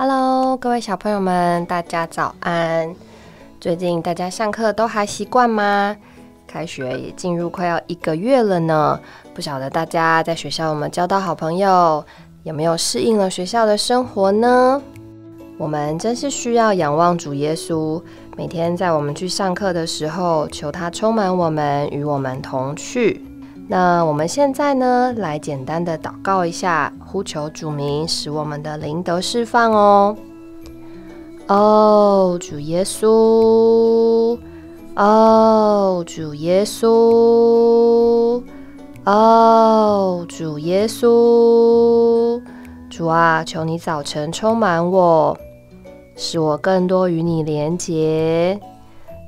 Hello，各位小朋友们，大家早安！最近大家上课都还习惯吗？开学也进入快要一个月了呢，不晓得大家在学校有没有交到好朋友，有没有适应了学校的生活呢？我们真是需要仰望主耶稣，每天在我们去上课的时候，求他充满我们，与我们同去。那我们现在呢，来简单的祷告一下，呼求主名，使我们的灵得释放哦。哦，主耶稣，哦，主耶稣，哦，主耶稣，主啊，求你早晨充满我，使我更多与你连结，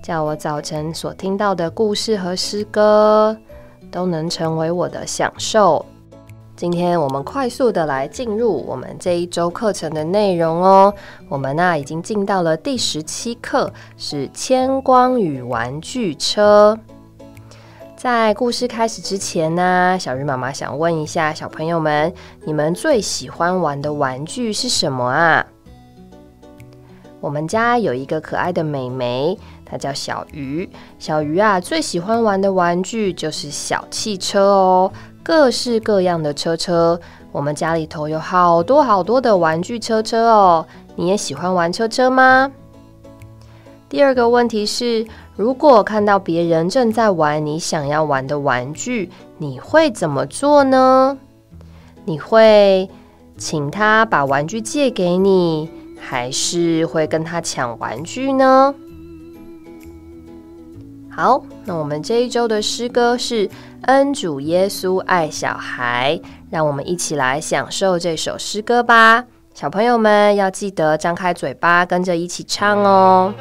叫我早晨所听到的故事和诗歌。都能成为我的享受。今天我们快速的来进入我们这一周课程的内容哦。我们呢已经进到了第十七课，是千光与玩具车。在故事开始之前呢，小鱼妈妈想问一下小朋友们，你们最喜欢玩的玩具是什么啊？我们家有一个可爱的美眉。它叫小鱼，小鱼啊，最喜欢玩的玩具就是小汽车哦，各式各样的车车。我们家里头有好多好多的玩具车车哦。你也喜欢玩车车吗？第二个问题是，如果看到别人正在玩你想要玩的玩具，你会怎么做呢？你会请他把玩具借给你，还是会跟他抢玩具呢？好，那我们这一周的诗歌是《恩主耶稣爱小孩》，让我们一起来享受这首诗歌吧。小朋友们要记得张开嘴巴，跟着一起唱哦。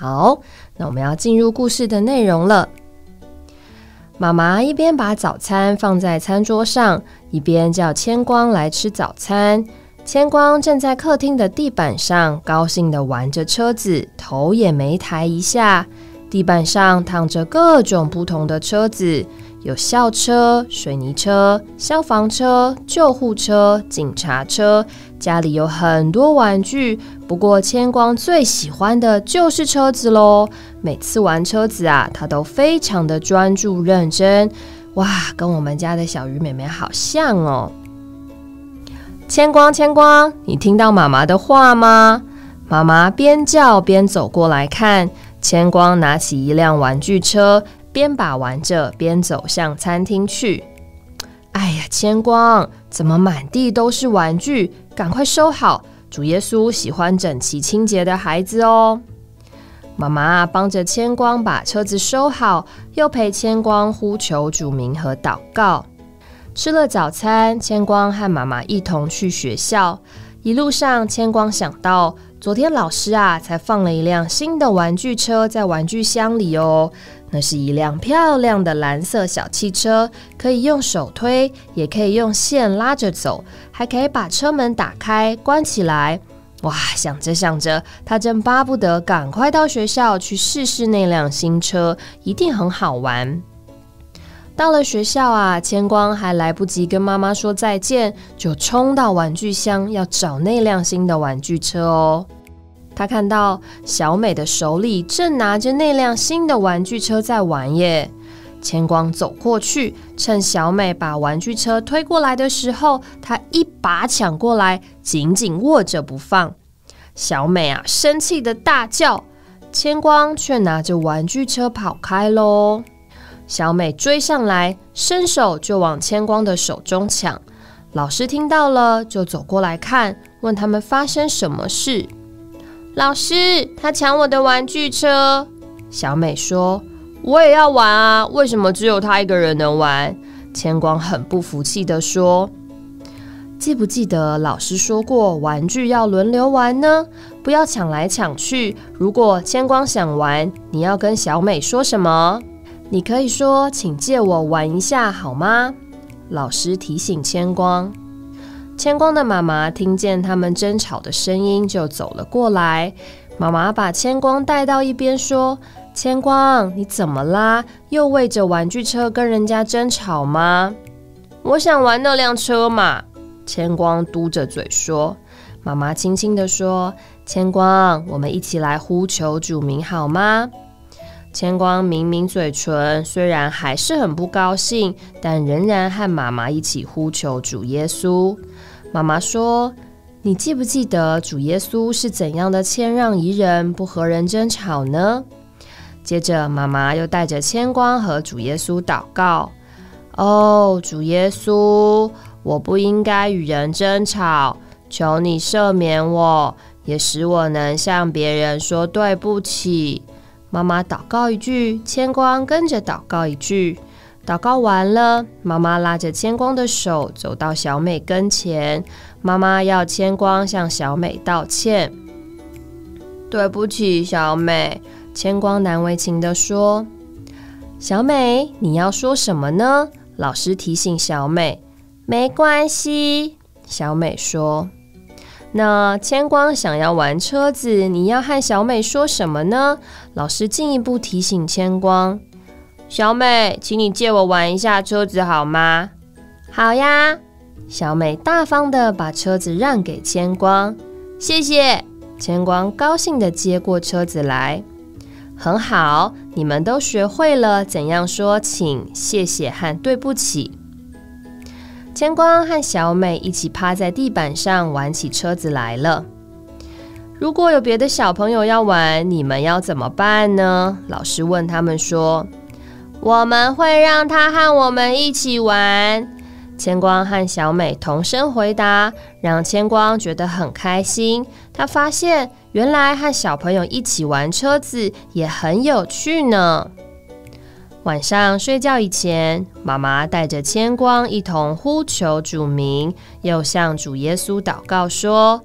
好，那我们要进入故事的内容了。妈妈一边把早餐放在餐桌上，一边叫千光来吃早餐。千光站在客厅的地板上高兴的玩着车子，头也没抬一下。地板上躺着各种不同的车子。有校车、水泥车、消防车、救护车、警察车，家里有很多玩具。不过千光最喜欢的就是车子喽。每次玩车子啊，他都非常的专注认真。哇，跟我们家的小鱼妹妹好像哦。千光，千光，你听到妈妈的话吗？妈妈边叫边走过来看。千光拿起一辆玩具车。边把玩着，边走向餐厅去。哎呀，千光，怎么满地都是玩具？赶快收好！主耶稣喜欢整齐清洁的孩子哦。妈妈帮着千光把车子收好，又陪千光呼求主名和祷告。吃了早餐，千光和妈妈一同去学校。一路上，千光想到，昨天老师啊，才放了一辆新的玩具车在玩具箱里哦。那是一辆漂亮的蓝色小汽车，可以用手推，也可以用线拉着走，还可以把车门打开关起来。哇，想着想着，他正巴不得赶快到学校去试试那辆新车，一定很好玩。到了学校啊，千光还来不及跟妈妈说再见，就冲到玩具箱要找那辆新的玩具车哦。他看到小美的手里正拿着那辆新的玩具车在玩耶。千光走过去，趁小美把玩具车推过来的时候，他一把抢过来，紧紧握着不放。小美啊，生气的大叫，千光却拿着玩具车跑开喽。小美追上来，伸手就往千光的手中抢。老师听到了，就走过来看，问他们发生什么事。老师，他抢我的玩具车。小美说：“我也要玩啊，为什么只有他一个人能玩？”千光很不服气的说：“记不记得老师说过，玩具要轮流玩呢？不要抢来抢去。如果千光想玩，你要跟小美说什么？”你可以说，请借我玩一下好吗？老师提醒千光。千光的妈妈听见他们争吵的声音，就走了过来。妈妈把千光带到一边，说：“千光，你怎么啦？又为着玩具车跟人家争吵吗？”我想玩那辆车嘛。千光嘟着嘴说。妈妈轻轻地说：“千光，我们一起来呼求主名好吗？”千光抿抿嘴唇，虽然还是很不高兴，但仍然和妈妈一起呼求主耶稣。妈妈说：“你记不记得主耶稣是怎样的谦让宜人，不和人争吵呢？”接着，妈妈又带着千光和主耶稣祷告：“哦，主耶稣，我不应该与人争吵，求你赦免我，也使我能向别人说对不起。”妈妈祷告一句，千光跟着祷告一句。祷告完了，妈妈拉着千光的手走到小美跟前。妈妈要千光向小美道歉：“对不起，小美。”千光难为情的说：“小美，你要说什么呢？”老师提醒小美：“没关系。”小美说。那千光想要玩车子，你要和小美说什么呢？老师进一步提醒千光：“小美，请你借我玩一下车子好吗？”“好呀。”小美大方的把车子让给千光，谢谢。千光高兴的接过车子来，很好，你们都学会了怎样说请、谢谢和对不起。千光和小美一起趴在地板上玩起车子来了。如果有别的小朋友要玩，你们要怎么办呢？老师问他们说：“我们会让他和我们一起玩。”千光和小美同声回答，让千光觉得很开心。他发现原来和小朋友一起玩车子也很有趣呢。晚上睡觉以前，妈妈带着千光一同呼求主名，又向主耶稣祷告说：“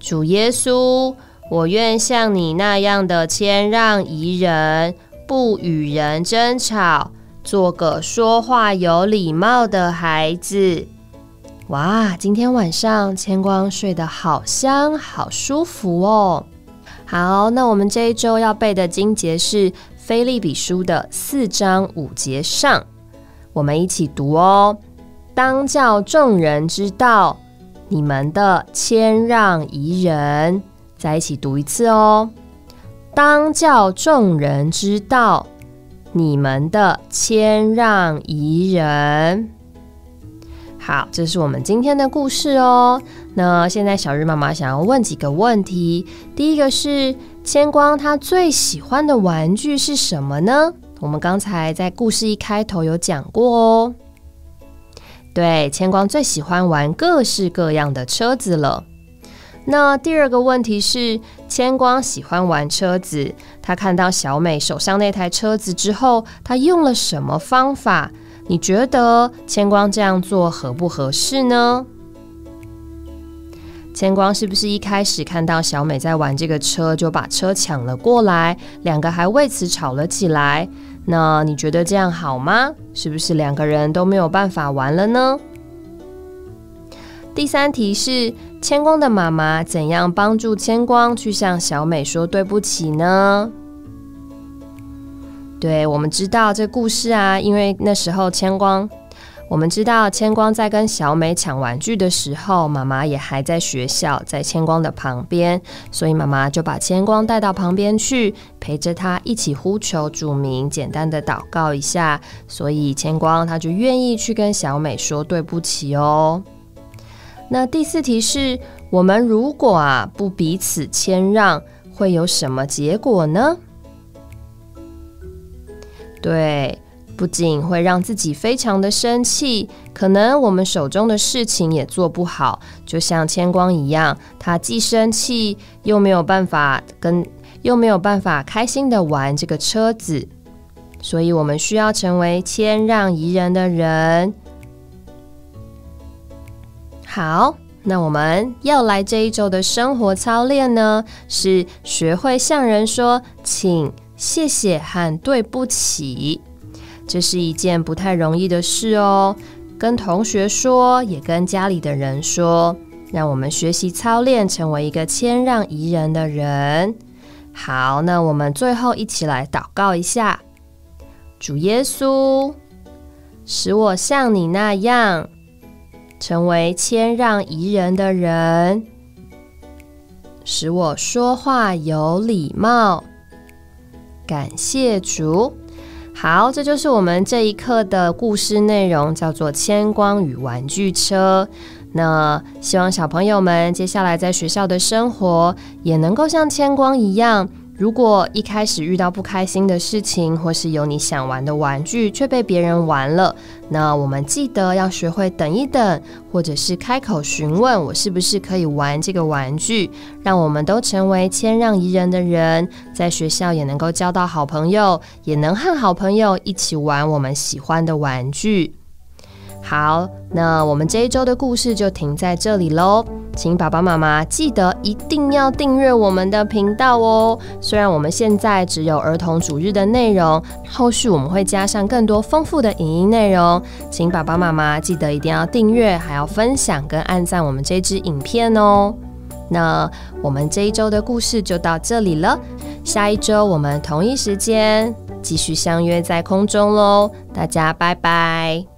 主耶稣，我愿像你那样的谦让宜人，不与人争吵，做个说话有礼貌的孩子。”哇，今天晚上千光睡得好香，好舒服哦。好，那我们这一周要背的经节是。菲利比书的四章五节上，我们一起读哦。当叫众人知道你们的谦让宜人，再一起读一次哦。当叫众人知道你们的谦让宜人。好，这是我们今天的故事哦。那现在小日妈妈想要问几个问题。第一个是。千光他最喜欢的玩具是什么呢？我们刚才在故事一开头有讲过哦。对，千光最喜欢玩各式各样的车子了。那第二个问题是，千光喜欢玩车子，他看到小美手上那台车子之后，他用了什么方法？你觉得千光这样做合不合适呢？千光是不是一开始看到小美在玩这个车，就把车抢了过来？两个还为此吵了起来。那你觉得这样好吗？是不是两个人都没有办法玩了呢？第三题是千光的妈妈怎样帮助千光去向小美说对不起呢？对，我们知道这故事啊，因为那时候千光，我们知道千光在跟小美抢玩具的时候，妈妈也还在学校，在千光的旁边，所以妈妈就把千光带到旁边去，陪着他一起呼求主名，简单的祷告一下，所以千光他就愿意去跟小美说对不起哦。那第四题是我们如果啊不彼此谦让，会有什么结果呢？对，不仅会让自己非常的生气，可能我们手中的事情也做不好。就像千光一样，他既生气，又没有办法跟，又没有办法开心的玩这个车子。所以，我们需要成为谦让宜人的人。好，那我们要来这一周的生活操练呢，是学会向人说请。谢谢和对不起，这是一件不太容易的事哦。跟同学说，也跟家里的人说，让我们学习操练，成为一个谦让宜人的人。好，那我们最后一起来祷告一下：主耶稣，使我像你那样，成为谦让宜人的人，使我说话有礼貌。感谢主，好，这就是我们这一课的故事内容，叫做《千光与玩具车》。那希望小朋友们接下来在学校的生活，也能够像千光一样。如果一开始遇到不开心的事情，或是有你想玩的玩具却被别人玩了，那我们记得要学会等一等，或者是开口询问我是不是可以玩这个玩具，让我们都成为谦让宜人的人，在学校也能够交到好朋友，也能和好朋友一起玩我们喜欢的玩具。好，那我们这一周的故事就停在这里喽。请爸爸妈妈记得一定要订阅我们的频道哦。虽然我们现在只有儿童主日的内容，后续我们会加上更多丰富的影音内容，请爸爸妈妈记得一定要订阅，还要分享跟按赞我们这支影片哦。那我们这一周的故事就到这里了，下一周我们同一时间继续相约在空中喽。大家拜拜。